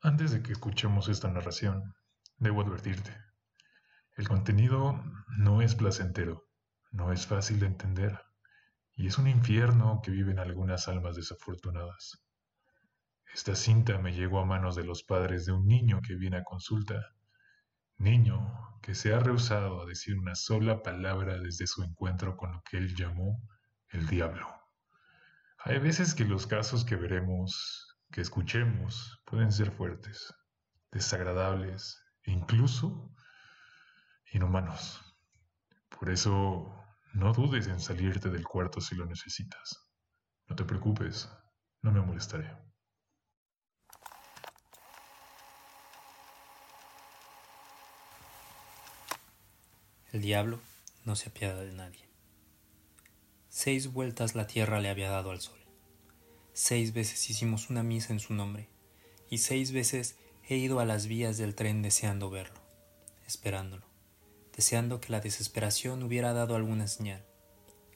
Antes de que escuchemos esta narración, debo advertirte. El contenido no es placentero, no es fácil de entender, y es un infierno que viven algunas almas desafortunadas. Esta cinta me llegó a manos de los padres de un niño que viene a consulta, niño que se ha rehusado a decir una sola palabra desde su encuentro con lo que él llamó el diablo. Hay veces que los casos que veremos, que escuchemos, pueden ser fuertes, desagradables e incluso inhumanos. Por eso, no dudes en salirte del cuarto si lo necesitas. No te preocupes, no me molestaré. El diablo no se apiada de nadie. Seis vueltas la tierra le había dado al sol. Seis veces hicimos una misa en su nombre, y seis veces he ido a las vías del tren deseando verlo, esperándolo, deseando que la desesperación hubiera dado alguna señal,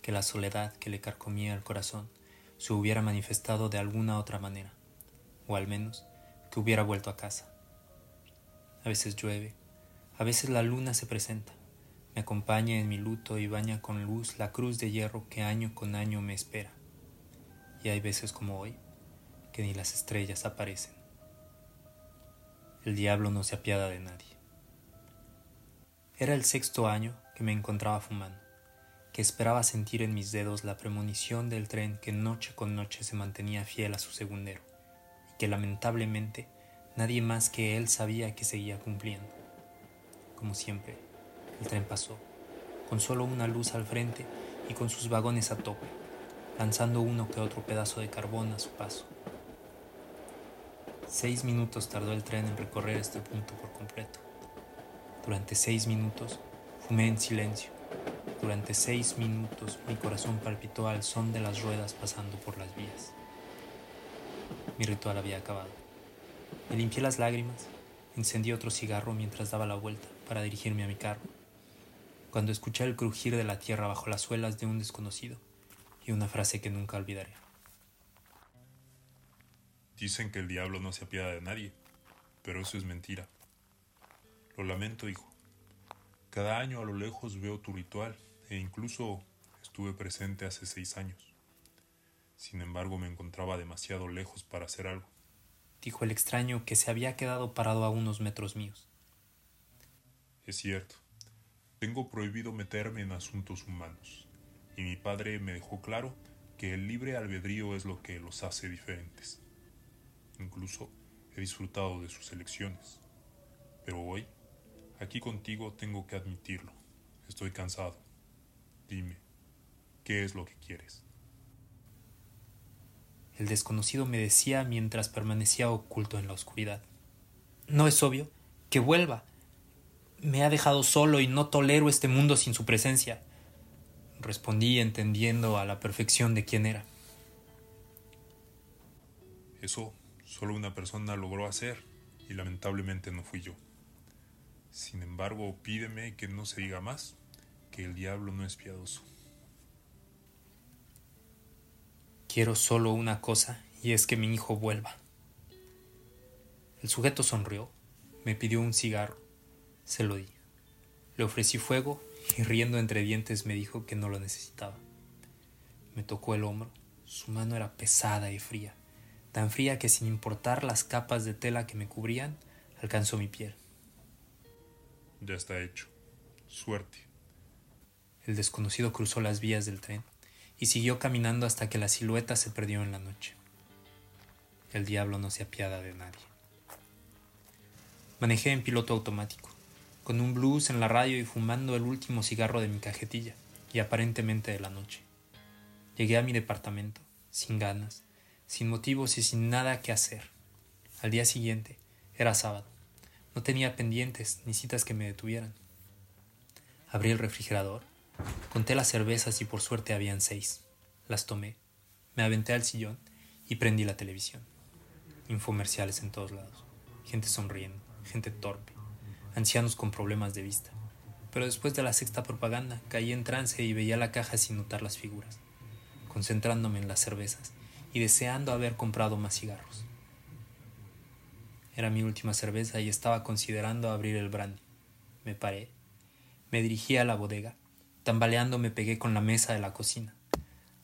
que la soledad que le carcomía el corazón se hubiera manifestado de alguna otra manera, o al menos que hubiera vuelto a casa. A veces llueve, a veces la luna se presenta, me acompaña en mi luto y baña con luz la cruz de hierro que año con año me espera. Y hay veces como hoy, que ni las estrellas aparecen. El diablo no se apiada de nadie. Era el sexto año que me encontraba fumando, que esperaba sentir en mis dedos la premonición del tren que noche con noche se mantenía fiel a su segundero, y que lamentablemente nadie más que él sabía que seguía cumpliendo. Como siempre, el tren pasó, con solo una luz al frente y con sus vagones a tope, lanzando uno que otro pedazo de carbón a su paso. Seis minutos tardó el tren en recorrer este punto por completo. Durante seis minutos fumé en silencio. Durante seis minutos mi corazón palpitó al son de las ruedas pasando por las vías. Mi ritual había acabado. Me limpié las lágrimas, encendí otro cigarro mientras daba la vuelta para dirigirme a mi carro cuando escuché el crujir de la tierra bajo las suelas de un desconocido y una frase que nunca olvidaré. Dicen que el diablo no se apiada de nadie, pero eso es mentira. Lo lamento, hijo. Cada año a lo lejos veo tu ritual e incluso estuve presente hace seis años. Sin embargo, me encontraba demasiado lejos para hacer algo. Dijo el extraño que se había quedado parado a unos metros míos. Es cierto. Tengo prohibido meterme en asuntos humanos, mi padre me dejó claro que el libre albedrío es lo que los hace diferentes. Incluso he disfrutado de sus elecciones. Pero hoy, aquí contigo, tengo que admitirlo. Estoy cansado. Dime, ¿qué es lo que quieres? El desconocido me decía mientras permanecía oculto en la oscuridad. ¿No es obvio? Que vuelva, me ha dejado solo y no tolero este mundo sin su presencia. Respondí entendiendo a la perfección de quién era. Eso solo una persona logró hacer y lamentablemente no fui yo. Sin embargo, pídeme que no se diga más, que el diablo no es piadoso. Quiero solo una cosa y es que mi hijo vuelva. El sujeto sonrió, me pidió un cigarro se lo di. Le ofrecí fuego y riendo entre dientes me dijo que no lo necesitaba. Me tocó el hombro. Su mano era pesada y fría, tan fría que sin importar las capas de tela que me cubrían, alcanzó mi piel. Ya está hecho. Suerte. El desconocido cruzó las vías del tren y siguió caminando hasta que la silueta se perdió en la noche. El diablo no se apiada de nadie. Manejé en piloto automático con un blues en la radio y fumando el último cigarro de mi cajetilla, y aparentemente de la noche. Llegué a mi departamento, sin ganas, sin motivos y sin nada que hacer. Al día siguiente, era sábado. No tenía pendientes ni citas que me detuvieran. Abrí el refrigerador, conté las cervezas y por suerte habían seis. Las tomé, me aventé al sillón y prendí la televisión. Infomerciales en todos lados, gente sonriendo, gente torpe, ancianos con problemas de vista. Pero después de la sexta propaganda caí en trance y veía la caja sin notar las figuras, concentrándome en las cervezas y deseando haber comprado más cigarros. Era mi última cerveza y estaba considerando abrir el brandy. Me paré. Me dirigí a la bodega. Tambaleando me pegué con la mesa de la cocina.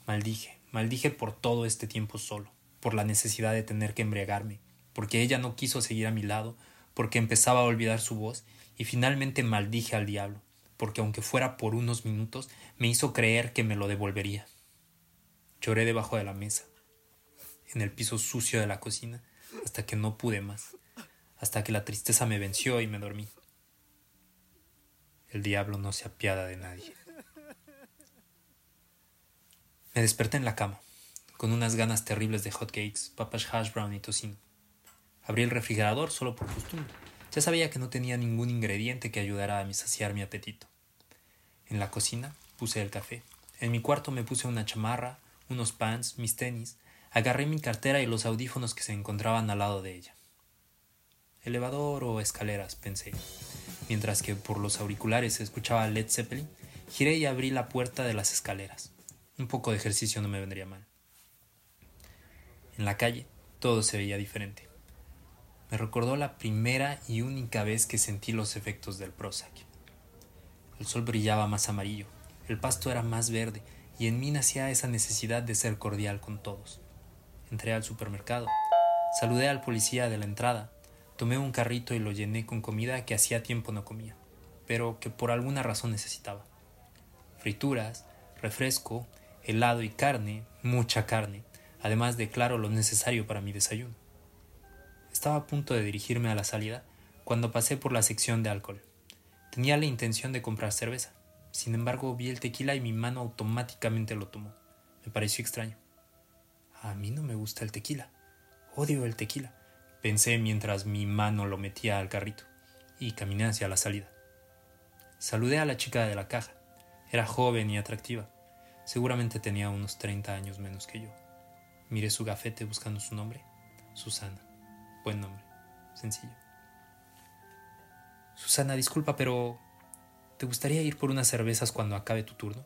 Maldije, maldije por todo este tiempo solo, por la necesidad de tener que embriagarme, porque ella no quiso seguir a mi lado, porque empezaba a olvidar su voz, y finalmente maldije al diablo, porque aunque fuera por unos minutos, me hizo creer que me lo devolvería. Lloré debajo de la mesa, en el piso sucio de la cocina, hasta que no pude más, hasta que la tristeza me venció y me dormí. El diablo no se apiada de nadie. Me desperté en la cama, con unas ganas terribles de hot cakes, papas hash brown y tocino. Abrí el refrigerador solo por costumbre. Ya sabía que no tenía ningún ingrediente que ayudara a saciar mi apetito. En la cocina puse el café. En mi cuarto me puse una chamarra, unos pants, mis tenis. Agarré mi cartera y los audífonos que se encontraban al lado de ella. Elevador o escaleras, pensé. Mientras que por los auriculares escuchaba Led Zeppelin, giré y abrí la puerta de las escaleras. Un poco de ejercicio no me vendría mal. En la calle todo se veía diferente me recordó la primera y única vez que sentí los efectos del Prozac. El sol brillaba más amarillo, el pasto era más verde y en mí nacía esa necesidad de ser cordial con todos. Entré al supermercado, saludé al policía de la entrada, tomé un carrito y lo llené con comida que hacía tiempo no comía, pero que por alguna razón necesitaba. Frituras, refresco, helado y carne, mucha carne, además de claro lo necesario para mi desayuno. Estaba a punto de dirigirme a la salida cuando pasé por la sección de alcohol. Tenía la intención de comprar cerveza. Sin embargo, vi el tequila y mi mano automáticamente lo tomó. Me pareció extraño. A mí no me gusta el tequila. Odio el tequila. Pensé mientras mi mano lo metía al carrito y caminé hacia la salida. Saludé a la chica de la caja. Era joven y atractiva. Seguramente tenía unos 30 años menos que yo. Miré su gafete buscando su nombre. Susana. Buen nombre. Sencillo. Susana, disculpa, pero ¿te gustaría ir por unas cervezas cuando acabe tu turno?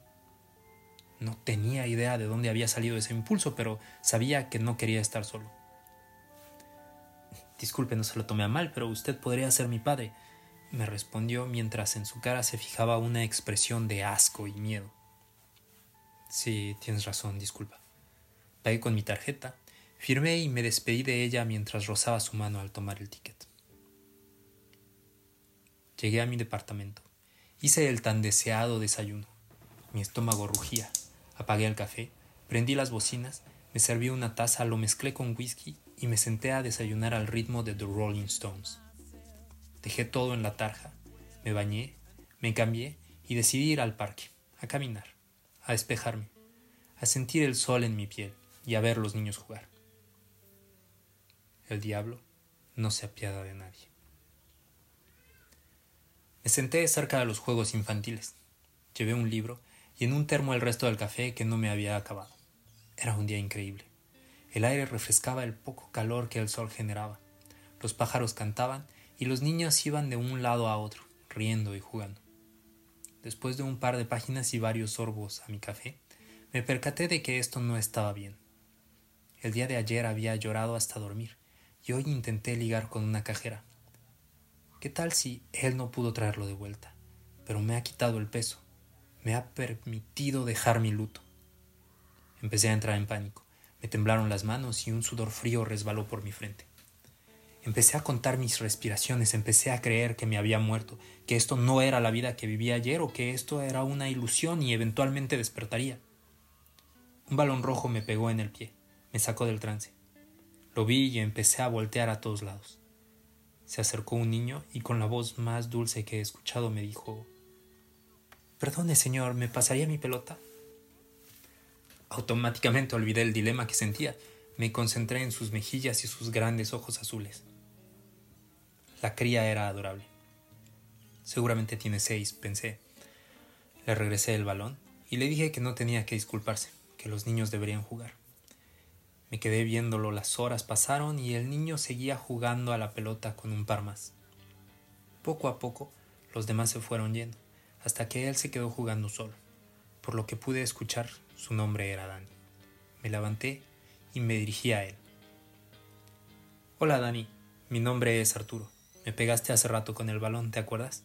No tenía idea de dónde había salido ese impulso, pero sabía que no quería estar solo. Disculpe, no se lo tomé a mal, pero usted podría ser mi padre, me respondió mientras en su cara se fijaba una expresión de asco y miedo. Sí, tienes razón, disculpa. Pagué con mi tarjeta Firmé y me despedí de ella mientras rozaba su mano al tomar el ticket. Llegué a mi departamento. Hice el tan deseado desayuno. Mi estómago rugía. Apagué el café, prendí las bocinas, me serví una taza, lo mezclé con whisky y me senté a desayunar al ritmo de The Rolling Stones. Dejé todo en la tarja, me bañé, me cambié y decidí ir al parque, a caminar, a despejarme, a sentir el sol en mi piel y a ver los niños jugar. El diablo no se apiada de nadie. Me senté cerca de los juegos infantiles. Llevé un libro y en un termo el resto del café que no me había acabado. Era un día increíble. El aire refrescaba el poco calor que el sol generaba. Los pájaros cantaban y los niños iban de un lado a otro, riendo y jugando. Después de un par de páginas y varios sorbos a mi café, me percaté de que esto no estaba bien. El día de ayer había llorado hasta dormir, y hoy intenté ligar con una cajera. ¿Qué tal si él no pudo traerlo de vuelta? Pero me ha quitado el peso, me ha permitido dejar mi luto. Empecé a entrar en pánico, me temblaron las manos y un sudor frío resbaló por mi frente. Empecé a contar mis respiraciones, empecé a creer que me había muerto, que esto no era la vida que vivía ayer o que esto era una ilusión y eventualmente despertaría. Un balón rojo me pegó en el pie, me sacó del trance. Lo vi y empecé a voltear a todos lados. Se acercó un niño y con la voz más dulce que he escuchado me dijo Perdone, señor, ¿me pasaría mi pelota? Automáticamente olvidé el dilema que sentía. Me concentré en sus mejillas y sus grandes ojos azules. La cría era adorable. Seguramente tiene seis, pensé. Le regresé el balón y le dije que no tenía que disculparse, que los niños deberían jugar. Me quedé viéndolo, las horas pasaron y el niño seguía jugando a la pelota con un par más. Poco a poco los demás se fueron yendo, hasta que él se quedó jugando solo. Por lo que pude escuchar, su nombre era Dani. Me levanté y me dirigí a él. Hola Dani, mi nombre es Arturo. Me pegaste hace rato con el balón, ¿te acuerdas?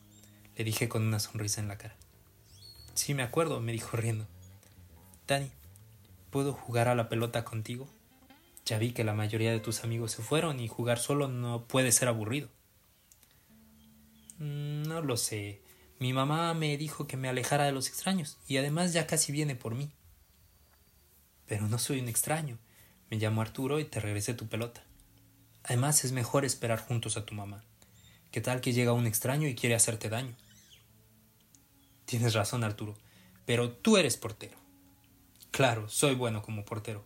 Le dije con una sonrisa en la cara. Sí, me acuerdo, me dijo riendo. Dani, ¿puedo jugar a la pelota contigo? Ya vi que la mayoría de tus amigos se fueron y jugar solo no puede ser aburrido. Mm, no lo sé. Mi mamá me dijo que me alejara de los extraños y además ya casi viene por mí. Pero no soy un extraño. Me llamo Arturo y te regresé tu pelota. Además es mejor esperar juntos a tu mamá. ¿Qué tal que llega un extraño y quiere hacerte daño? Tienes razón, Arturo, pero tú eres portero. Claro, soy bueno como portero.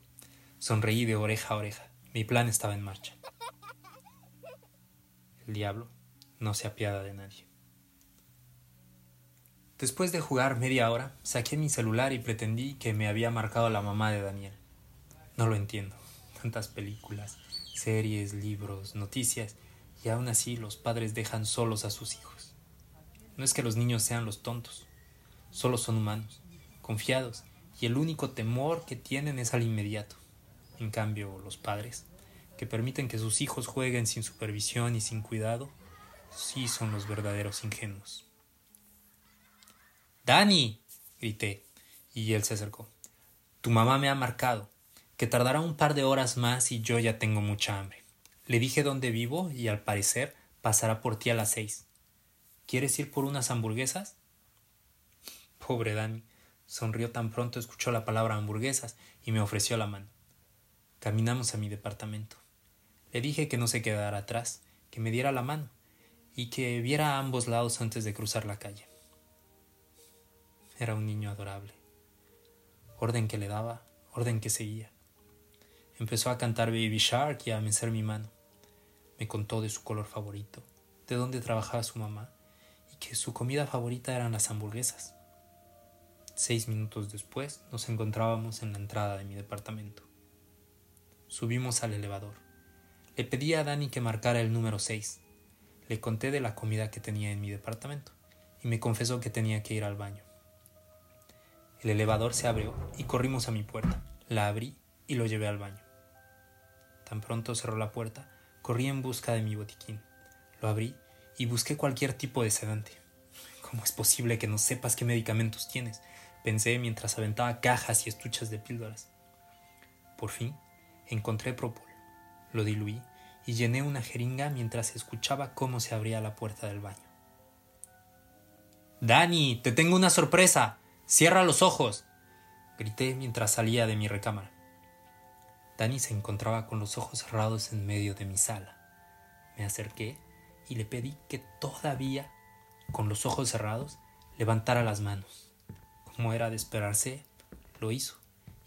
Sonreí de oreja a oreja. Mi plan estaba en marcha. El diablo no se apiada de nadie. Después de jugar media hora, saqué mi celular y pretendí que me había marcado la mamá de Daniel. No lo entiendo. Tantas películas, series, libros, noticias, y aún así los padres dejan solos a sus hijos. No es que los niños sean los tontos, solo son humanos, confiados, y el único temor que tienen es al inmediato. En cambio, los padres, que permiten que sus hijos jueguen sin supervisión y sin cuidado, sí son los verdaderos ingenuos. Dani, grité, y él se acercó. Tu mamá me ha marcado, que tardará un par de horas más y yo ya tengo mucha hambre. Le dije dónde vivo y al parecer pasará por ti a las seis. ¿Quieres ir por unas hamburguesas? Pobre Dani. Sonrió tan pronto escuchó la palabra hamburguesas y me ofreció la mano. Caminamos a mi departamento. Le dije que no se quedara atrás, que me diera la mano y que viera a ambos lados antes de cruzar la calle. Era un niño adorable. Orden que le daba, orden que seguía. Empezó a cantar Baby Shark y a mecer mi mano. Me contó de su color favorito, de dónde trabajaba su mamá y que su comida favorita eran las hamburguesas. Seis minutos después nos encontrábamos en la entrada de mi departamento. Subimos al elevador. Le pedí a Dani que marcara el número seis. Le conté de la comida que tenía en mi departamento y me confesó que tenía que ir al baño. El elevador se abrió y corrimos a mi puerta. La abrí y lo llevé al baño. Tan pronto cerró la puerta, corrí en busca de mi botiquín. Lo abrí y busqué cualquier tipo de sedante. ¿Cómo es posible que no sepas qué medicamentos tienes? Pensé mientras aventaba cajas y estuchas de píldoras. Por fin, encontré propol. Lo diluí y llené una jeringa mientras escuchaba cómo se abría la puerta del baño. Dani, te tengo una sorpresa. Cierra los ojos. grité mientras salía de mi recámara. Dani se encontraba con los ojos cerrados en medio de mi sala. Me acerqué y le pedí que todavía, con los ojos cerrados, levantara las manos. Como era de esperarse, lo hizo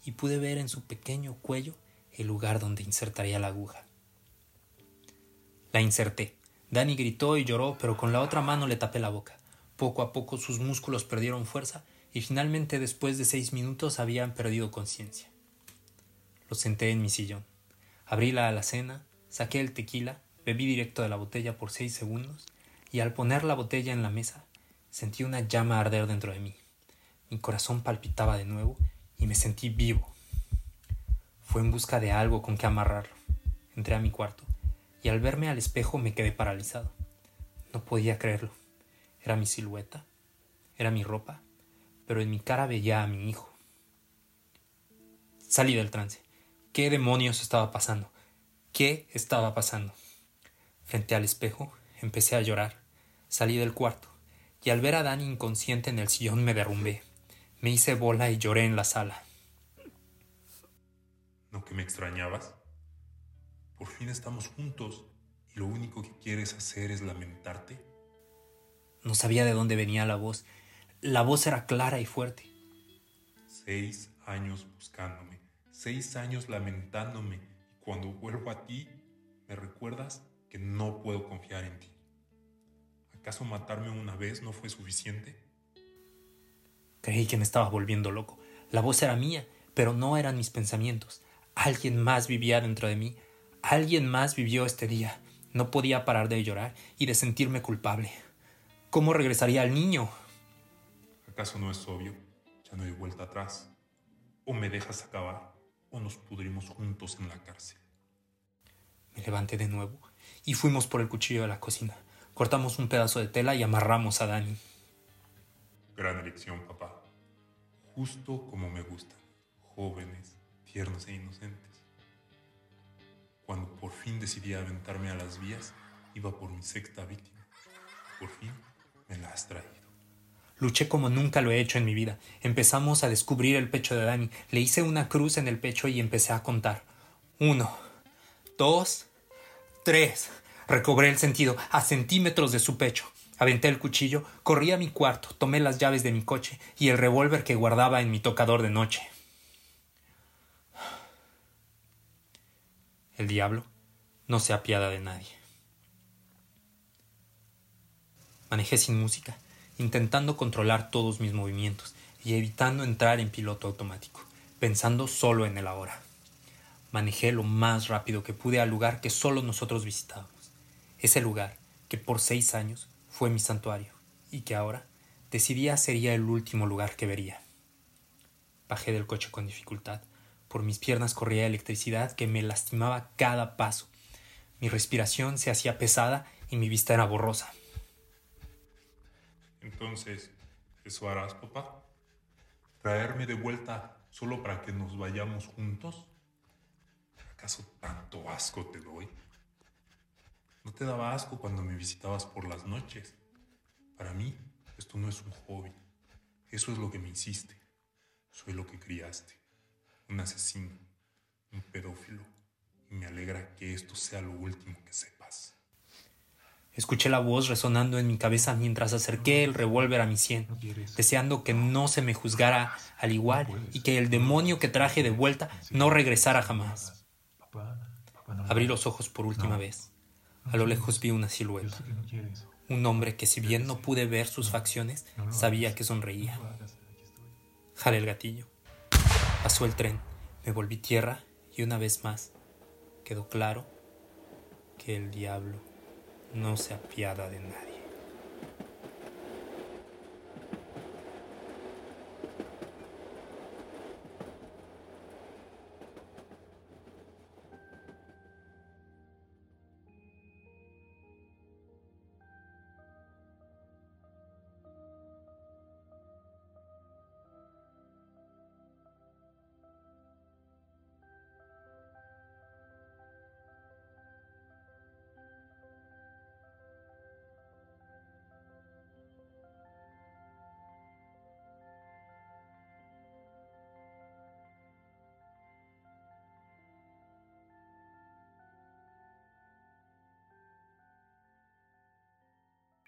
y pude ver en su pequeño cuello el lugar donde insertaría la aguja. La inserté. Dani gritó y lloró, pero con la otra mano le tapé la boca. Poco a poco sus músculos perdieron fuerza y finalmente después de seis minutos habían perdido conciencia. Lo senté en mi sillón. Abrí la alacena, saqué el tequila, bebí directo de la botella por seis segundos y al poner la botella en la mesa sentí una llama arder dentro de mí. Mi corazón palpitaba de nuevo y me sentí vivo. Fue en busca de algo con que amarrarlo. Entré a mi cuarto y al verme al espejo me quedé paralizado. No podía creerlo. Era mi silueta, era mi ropa, pero en mi cara veía a mi hijo. Salí del trance. ¿Qué demonios estaba pasando? ¿Qué estaba pasando? Frente al espejo, empecé a llorar. Salí del cuarto, y al ver a Dani inconsciente en el sillón me derrumbé. Me hice bola y lloré en la sala. ¿No que me extrañabas? Por fin estamos juntos y lo único que quieres hacer es lamentarte. No sabía de dónde venía la voz la voz era clara y fuerte. Seis años buscándome, seis años lamentándome, y cuando vuelvo a ti, me recuerdas que no puedo confiar en ti. ¿Acaso matarme una vez no fue suficiente? Creí que me estaba volviendo loco. La voz era mía, pero no eran mis pensamientos. Alguien más vivía dentro de mí. Alguien más vivió este día. No podía parar de llorar y de sentirme culpable. ¿Cómo regresaría al niño? ¿Acaso no es obvio? Ya no hay vuelta atrás. O me dejas acabar o nos pudrimos juntos en la cárcel. Me levanté de nuevo y fuimos por el cuchillo de la cocina. Cortamos un pedazo de tela y amarramos a Dani. Gran elección, papá. Justo como me gustan. Jóvenes, tiernos e inocentes. Cuando por fin decidí aventarme a las vías, iba por mi sexta víctima. Por fin me la has traído. Luché como nunca lo he hecho en mi vida. Empezamos a descubrir el pecho de Dani. Le hice una cruz en el pecho y empecé a contar. Uno, dos, tres. Recobré el sentido a centímetros de su pecho. Aventé el cuchillo, corrí a mi cuarto, tomé las llaves de mi coche y el revólver que guardaba en mi tocador de noche. El diablo no se apiada de nadie. Manejé sin música, intentando controlar todos mis movimientos y evitando entrar en piloto automático, pensando solo en el ahora. Manejé lo más rápido que pude al lugar que solo nosotros visitábamos. Ese lugar que por seis años fue mi santuario y que ahora decidía sería el último lugar que vería. Bajé del coche con dificultad. Por mis piernas corría electricidad que me lastimaba cada paso. Mi respiración se hacía pesada y mi vista era borrosa. Entonces, ¿eso harás, papá? ¿Traerme de vuelta solo para que nos vayamos juntos? ¿Acaso tanto asco te doy? ¿No te daba asco cuando me visitabas por las noches? Para mí, esto no es un hobby. Eso es lo que me hiciste. Soy lo que criaste. Un asesino, un pedófilo. Y me alegra que esto sea lo último que sepas. Escuché la voz resonando en mi cabeza mientras acerqué el revólver a mi sien, deseando que no se me juzgara al igual y que el demonio que traje de vuelta no regresara jamás. Abrí los ojos por última vez. A lo lejos vi una silueta. Un hombre que si bien no pude ver sus facciones, sabía que sonreía. Jalé el gatillo. Pasó el tren. Me volví tierra y una vez más quedó claro que el diablo no se apiada de nadie.